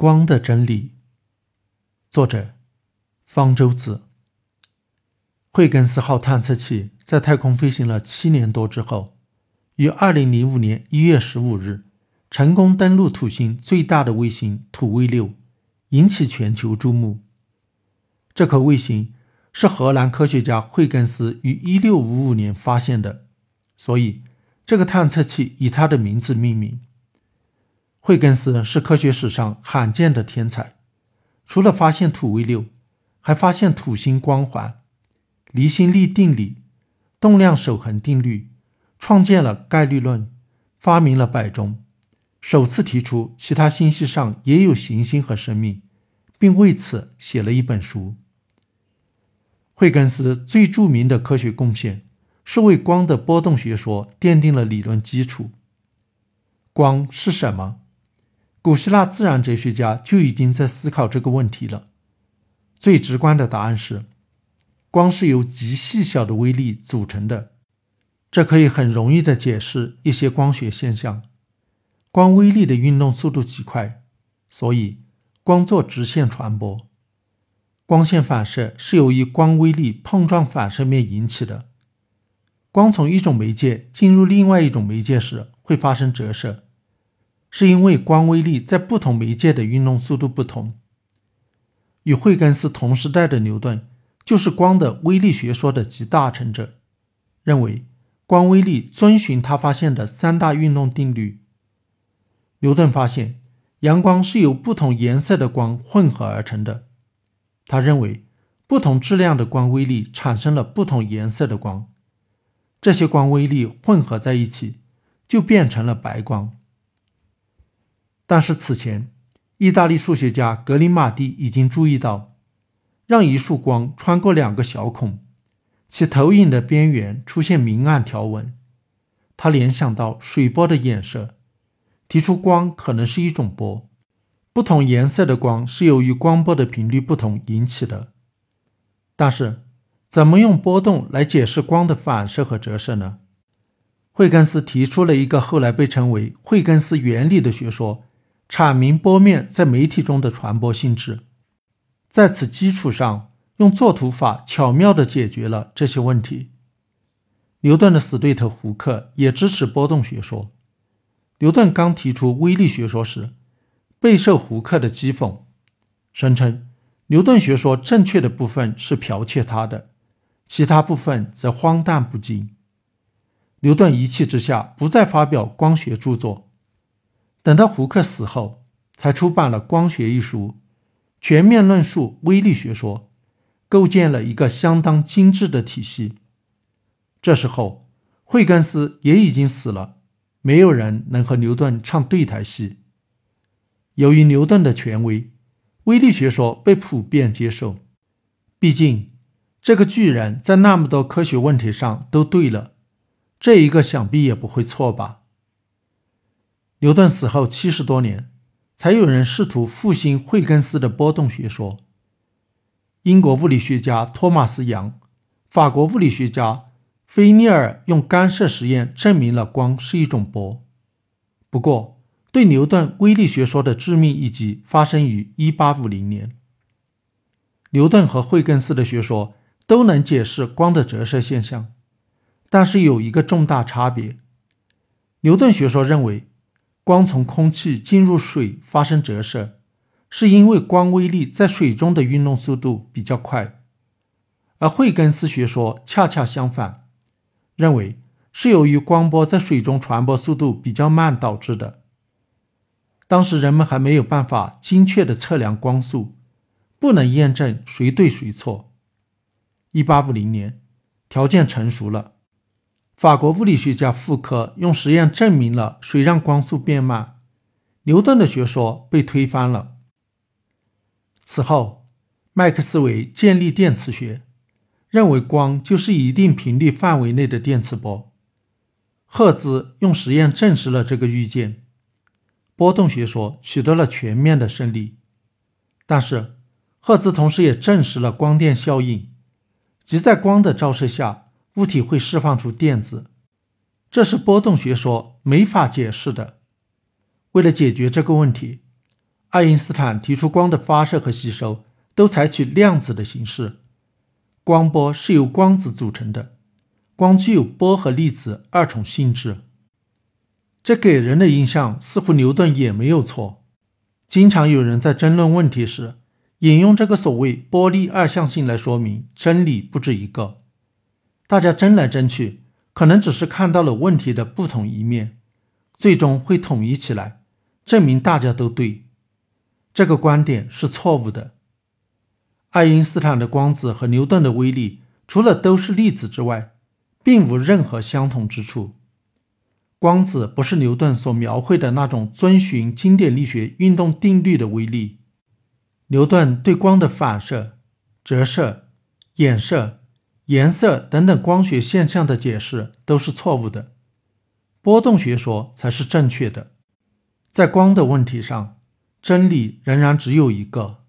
光的真理。作者：方舟子。惠更斯号探测器在太空飞行了七年多之后，于二零零五年一月十五日成功登陆土星最大的卫星土卫六，引起全球注目。这颗卫星是荷兰科学家惠更斯于一六五五年发现的，所以这个探测器以他的名字命名。惠更斯是科学史上罕见的天才，除了发现土卫六，还发现土星光环。离心力定理、动量守恒定律，创建了概率论，发明了摆钟，首次提出其他星系上也有行星和生命，并为此写了一本书。惠更斯最著名的科学贡献是为光的波动学说奠定了理论基础。光是什么？古希腊自然哲学家就已经在思考这个问题了。最直观的答案是。光是由极细小的微粒组成的，这可以很容易的解释一些光学现象。光微粒的运动速度极快，所以光做直线传播。光线反射是由于光微粒碰撞反射面引起的。光从一种媒介进入另外一种媒介时会发生折射，是因为光微粒在不同媒介的运动速度不同。与惠更斯同时代的牛顿。就是光的微粒学说的集大成者，认为光微粒遵循他发现的三大运动定律。牛顿发现阳光是由不同颜色的光混合而成的，他认为不同质量的光微粒产生了不同颜色的光，这些光微粒混合在一起就变成了白光。但是此前，意大利数学家格林马蒂已经注意到。让一束光穿过两个小孔，其投影的边缘出现明暗条纹。他联想到水波的衍射，提出光可能是一种波，不同颜色的光是由于光波的频率不同引起的。但是，怎么用波动来解释光的反射和折射呢？惠更斯提出了一个后来被称为惠更斯原理的学说，阐明波面在媒体中的传播性质。在此基础上，用作图法巧妙地解决了这些问题。牛顿的死对头胡克也支持波动学说。牛顿刚提出微粒学说时，备受胡克的讥讽，声称牛顿学说正确的部分是剽窃他的，其他部分则荒诞不经。牛顿一气之下不再发表光学著作，等到胡克死后，才出版了《光学》一书。全面论述微粒学说，构建了一个相当精致的体系。这时候，惠更斯也已经死了，没有人能和牛顿唱对台戏。由于牛顿的权威，微粒学说被普遍接受。毕竟，这个巨人在那么多科学问题上都对了，这一个想必也不会错吧？牛顿死后七十多年。才有人试图复兴惠更斯的波动学说。英国物理学家托马斯·杨、法国物理学家菲涅尔用干涉实验证明了光是一种波。不过，对牛顿微粒学说的致命一击发生于1850年。牛顿和惠更斯的学说都能解释光的折射现象，但是有一个重大差别：牛顿学说认为。光从空气进入水发生折射，是因为光微粒在水中的运动速度比较快，而惠更斯学说恰恰相反，认为是由于光波在水中传播速度比较慢导致的。当时人们还没有办法精确的测量光速，不能验证谁对谁错。一八五零年，条件成熟了。法国物理学家傅科用实验证明了水让光速变慢，牛顿的学说被推翻了。此后，麦克斯韦建立电磁学，认为光就是一定频率范围内的电磁波。赫兹用实验证实了这个预见，波动学说取得了全面的胜利。但是，赫兹同时也证实了光电效应，即在光的照射下。物体会释放出电子，这是波动学说没法解释的。为了解决这个问题，爱因斯坦提出光的发射和吸收都采取量子的形式，光波是由光子组成的，光具有波和粒子二重性质。这给人的印象似乎牛顿也没有错。经常有人在争论问题时，引用这个所谓波粒二象性来说明真理不止一个。大家争来争去，可能只是看到了问题的不同一面，最终会统一起来，证明大家都对。这个观点是错误的。爱因斯坦的光子和牛顿的微粒，除了都是粒子之外，并无任何相同之处。光子不是牛顿所描绘的那种遵循经典力学运动定律的微粒。牛顿对光的反射、折射、衍射、颜色等等光学现象的解释都是错误的，波动学说才是正确的。在光的问题上，真理仍然只有一个。